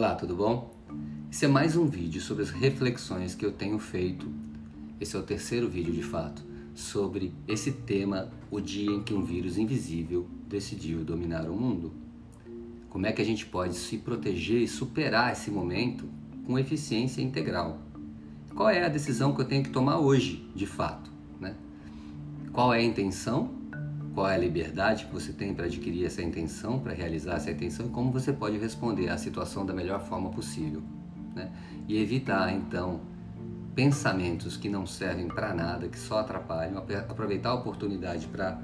Olá, tudo bom? Esse é mais um vídeo sobre as reflexões que eu tenho feito. Esse é o terceiro vídeo de fato sobre esse tema, o dia em que um vírus invisível decidiu dominar o mundo. Como é que a gente pode se proteger e superar esse momento com eficiência integral? Qual é a decisão que eu tenho que tomar hoje, de fato? Né? Qual é a intenção qual é a liberdade que você tem para adquirir essa intenção, para realizar essa intenção e como você pode responder à situação da melhor forma possível. Né? E evitar, então, pensamentos que não servem para nada, que só atrapalham, aproveitar a oportunidade para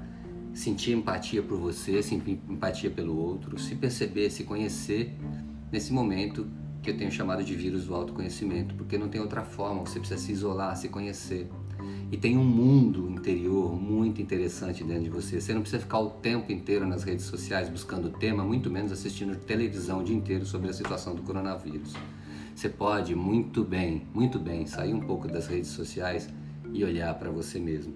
sentir empatia por você, sentir empatia pelo outro, se perceber, se conhecer nesse momento que eu tenho chamado de vírus do autoconhecimento, porque não tem outra forma, você precisa se isolar, se conhecer. E tem um mundo interior muito interessante dentro de você. Você não precisa ficar o tempo inteiro nas redes sociais buscando tema, muito menos assistindo televisão o dia inteiro sobre a situação do coronavírus. Você pode muito bem, muito bem, sair um pouco das redes sociais e olhar para você mesmo.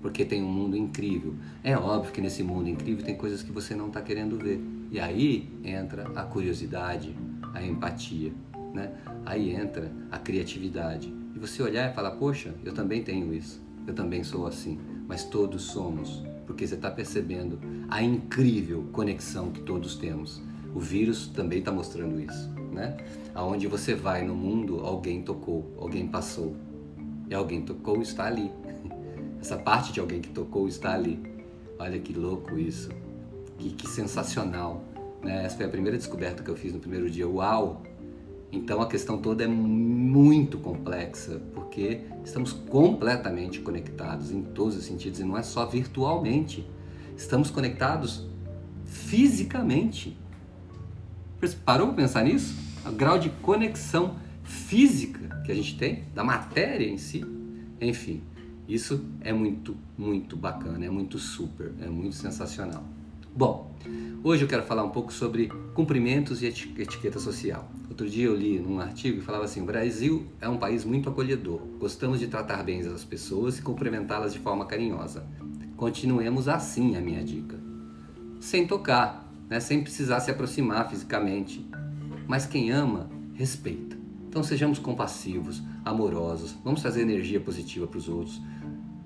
Porque tem um mundo incrível. É óbvio que nesse mundo incrível tem coisas que você não está querendo ver. E aí entra a curiosidade, a empatia, né? Aí entra a criatividade. Você olhar e falar: Poxa, eu também tenho isso, eu também sou assim. Mas todos somos, porque você está percebendo a incrível conexão que todos temos. O vírus também está mostrando isso, né? Aonde você vai no mundo, alguém tocou, alguém passou. E alguém tocou está ali. Essa parte de alguém que tocou está ali. Olha que louco isso. Que, que sensacional. Né? Essa foi a primeira descoberta que eu fiz no primeiro dia. Uau! Então a questão toda é muito complexa, porque estamos completamente conectados em todos os sentidos e não é só virtualmente. Estamos conectados fisicamente. Parou para pensar nisso? O grau de conexão física que a gente tem da matéria em si. Enfim, isso é muito, muito bacana, é muito super, é muito sensacional. Bom, hoje eu quero falar um pouco sobre cumprimentos e etiqueta social. Outro dia eu li num artigo e falava assim: o Brasil é um país muito acolhedor. Gostamos de tratar bem as pessoas e cumprimentá-las de forma carinhosa. Continuemos assim, a minha dica. Sem tocar, né? sem precisar se aproximar fisicamente. Mas quem ama, respeita. Então sejamos compassivos, amorosos, vamos trazer energia positiva para os outros.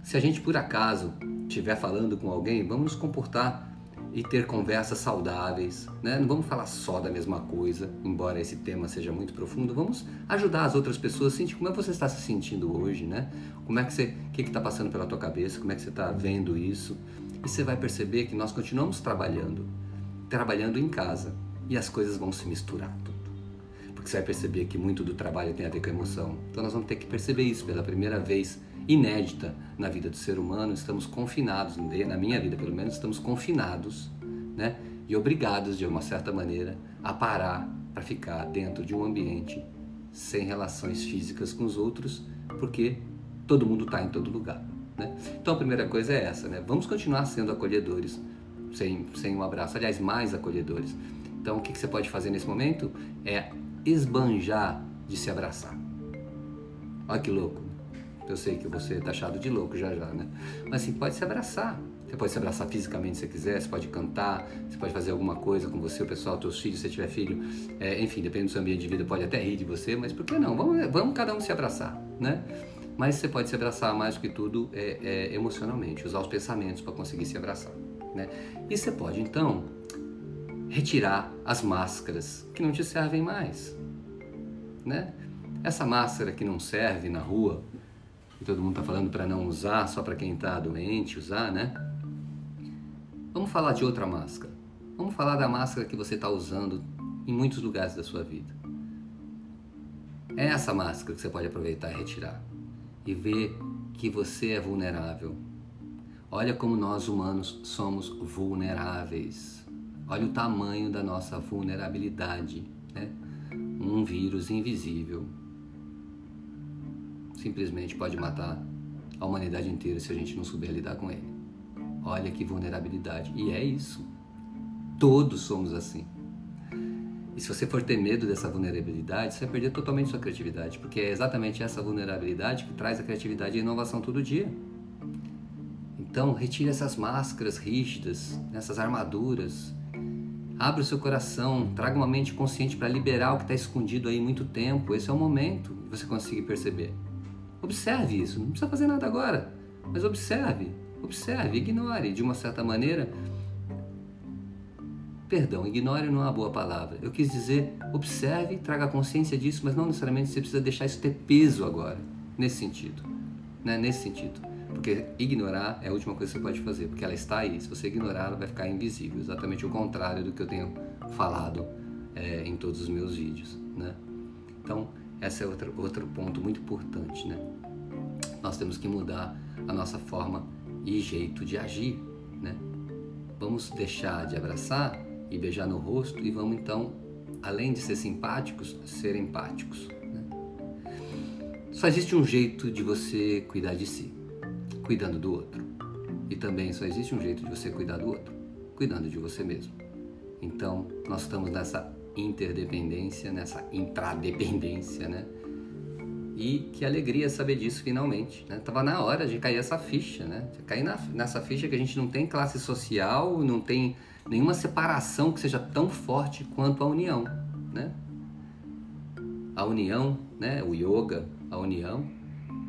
Se a gente por acaso estiver falando com alguém, vamos nos comportar e ter conversas saudáveis, né? Não vamos falar só da mesma coisa, embora esse tema seja muito profundo. Vamos ajudar as outras pessoas a sentir como é que você está se sentindo hoje, né? Como é que você, o que está passando pela tua cabeça? Como é que você está vendo isso? E você vai perceber que nós continuamos trabalhando, trabalhando em casa e as coisas vão se misturar tudo, porque você vai perceber que muito do trabalho tem a ver com a emoção. Então nós vamos ter que perceber isso pela primeira vez inédita na vida do ser humano, estamos confinados, na minha vida pelo menos, estamos confinados né? e obrigados, de uma certa maneira, a parar para ficar dentro de um ambiente sem relações físicas com os outros, porque todo mundo está em todo lugar. Né? Então a primeira coisa é essa, né? vamos continuar sendo acolhedores, sem, sem um abraço, aliás, mais acolhedores. Então o que, que você pode fazer nesse momento é esbanjar de se abraçar. Olha que louco. Eu sei que você é taxado de louco já já, né? Mas assim, pode se abraçar. Você pode se abraçar fisicamente se você quiser, você pode cantar, você pode fazer alguma coisa com você, o pessoal, teus filhos, se tiver filho, é, enfim, depende do seu ambiente de vida, pode até rir de você, mas por que não? Vamos, vamos cada um se abraçar, né? Mas você pode se abraçar mais do que tudo é, é, emocionalmente, usar os pensamentos para conseguir se abraçar, né? E você pode então retirar as máscaras que não te servem mais, né? Essa máscara que não serve na rua, que todo mundo está falando para não usar, só para quem está doente usar, né? Vamos falar de outra máscara. Vamos falar da máscara que você está usando em muitos lugares da sua vida. É essa máscara que você pode aproveitar e retirar e ver que você é vulnerável. Olha como nós humanos somos vulneráveis. Olha o tamanho da nossa vulnerabilidade. Né? Um vírus invisível simplesmente pode matar a humanidade inteira se a gente não souber lidar com ele. Olha que vulnerabilidade. E é isso. Todos somos assim. E se você for ter medo dessa vulnerabilidade, você vai perder totalmente sua criatividade, porque é exatamente essa vulnerabilidade que traz a criatividade e a inovação todo dia. Então, retire essas máscaras rígidas, essas armaduras. Abra o seu coração, traga uma mente consciente para liberar o que está escondido aí muito tempo. Esse é o momento que você conseguir perceber. Observe isso, não precisa fazer nada agora, mas observe, observe, ignore de uma certa maneira. Perdão, ignore não é uma boa palavra. Eu quis dizer, observe, traga consciência disso, mas não necessariamente você precisa deixar isso ter peso agora, nesse sentido. Né? Nesse sentido. Porque ignorar é a última coisa que você pode fazer, porque ela está aí. Se você ignorar, ela vai ficar invisível. Exatamente o contrário do que eu tenho falado é, em todos os meus vídeos. Né? Então, esse é outro, outro ponto muito importante. Né? Nós temos que mudar a nossa forma e jeito de agir. Né? Vamos deixar de abraçar e beijar no rosto e vamos então, além de ser simpáticos, ser empáticos. Né? Só existe um jeito de você cuidar de si cuidando do outro. E também só existe um jeito de você cuidar do outro, cuidando de você mesmo. Então, nós estamos nessa interdependência, nessa intradependência, né? E que alegria saber disso finalmente, né? Tava na hora de cair essa ficha, né? Cair na, nessa ficha que a gente não tem classe social, não tem nenhuma separação que seja tão forte quanto a união, né? A união, né? O yoga, a união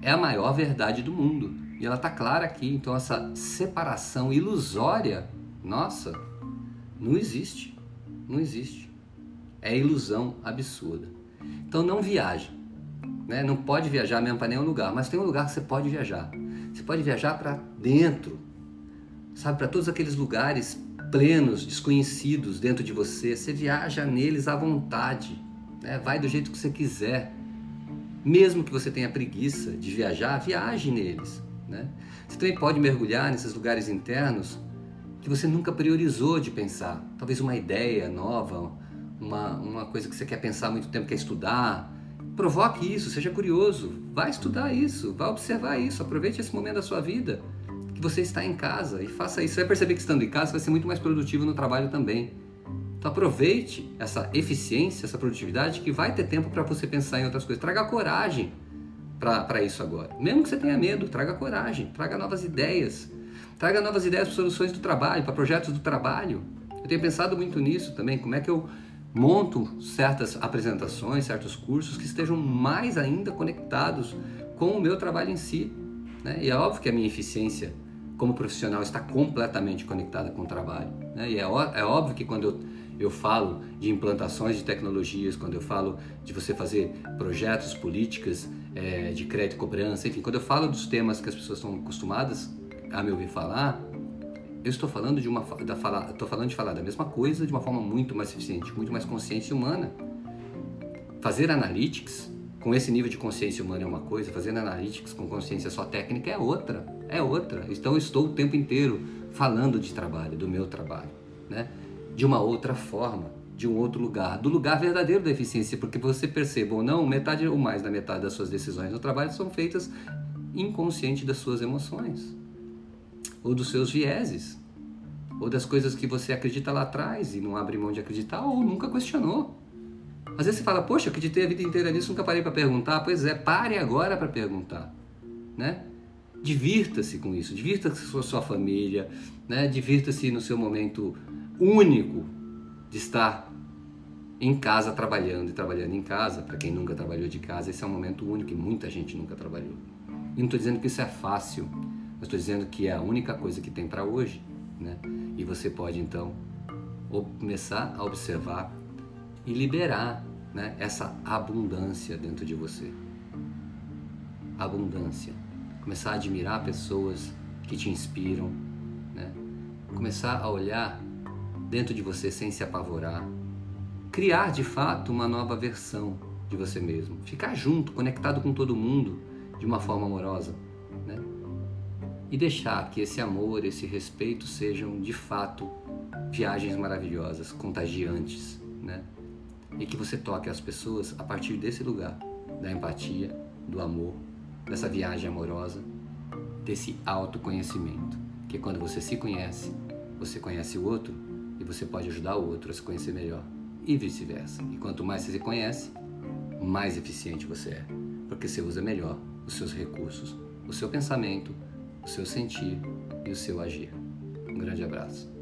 é a maior verdade do mundo. E ela está clara aqui. Então, essa separação ilusória, nossa, não existe. Não existe. É ilusão absurda. Então, não viaje. Né? Não pode viajar mesmo para nenhum lugar, mas tem um lugar que você pode viajar. Você pode viajar para dentro, sabe? Para todos aqueles lugares plenos, desconhecidos dentro de você. Você viaja neles à vontade. Né? Vai do jeito que você quiser. Mesmo que você tenha preguiça de viajar, viaje neles. Né? Você também pode mergulhar nesses lugares internos que você nunca priorizou de pensar. Talvez uma ideia nova, uma, uma coisa que você quer pensar muito tempo, quer estudar. Provoque isso, seja curioso, vá estudar isso, vá observar isso, aproveite esse momento da sua vida que você está em casa e faça isso. Você vai perceber que estando em casa vai ser muito mais produtivo no trabalho também. Então aproveite essa eficiência, essa produtividade que vai ter tempo para você pensar em outras coisas. Traga coragem para isso agora. Mesmo que você tenha medo, traga coragem, traga novas ideias, traga novas ideias para soluções do trabalho, para projetos do trabalho. Eu tenho pensado muito nisso também, como é que eu monto certas apresentações, certos cursos que estejam mais ainda conectados com o meu trabalho em si. Né? E é óbvio que a minha eficiência como profissional está completamente conectada com o trabalho. Né? E é, é óbvio que quando eu eu falo de implantações de tecnologias, quando eu falo de você fazer projetos, políticas é, de crédito e cobrança, enfim, quando eu falo dos temas que as pessoas estão acostumadas a me ouvir falar, eu estou falando de uma da fala, estou falando de falar da mesma coisa de uma forma muito mais eficiente, muito mais consciência humana. Fazer analytics com esse nível de consciência humana é uma coisa, fazer analytics com consciência só técnica é outra, é outra. Então eu estou o tempo inteiro falando de trabalho, do meu trabalho, né? de uma outra forma, de um outro lugar, do lugar verdadeiro da eficiência, porque você perceba ou não, metade ou mais da metade das suas decisões no trabalho são feitas inconsciente das suas emoções, ou dos seus vieses, ou das coisas que você acredita lá atrás e não abre mão de acreditar ou nunca questionou. Às vezes você fala, poxa, acreditei a vida inteira nisso, nunca parei para perguntar. Pois é, pare agora para perguntar, né? Divirta-se com isso, divirta-se com a sua família, né? Divirta-se no seu momento único de estar em casa trabalhando e trabalhando em casa. Para quem nunca trabalhou de casa, esse é um momento único e muita gente nunca trabalhou. E não estou dizendo que isso é fácil, mas estou dizendo que é a única coisa que tem para hoje, né? E você pode então começar a observar e liberar né, essa abundância dentro de você. Abundância. Começar a admirar pessoas que te inspiram, né? Começar a olhar dentro de você sem se apavorar. Criar de fato uma nova versão de você mesmo. Ficar junto, conectado com todo mundo de uma forma amorosa. Né? E deixar que esse amor, esse respeito sejam de fato viagens maravilhosas, contagiantes. Né? E que você toque as pessoas a partir desse lugar da empatia, do amor, dessa viagem amorosa, desse autoconhecimento. Que quando você se conhece, você conhece o outro e você pode ajudar o outro a se conhecer melhor e vice-versa. E quanto mais você se conhece, mais eficiente você é, porque você usa melhor os seus recursos, o seu pensamento, o seu sentir e o seu agir. Um grande abraço.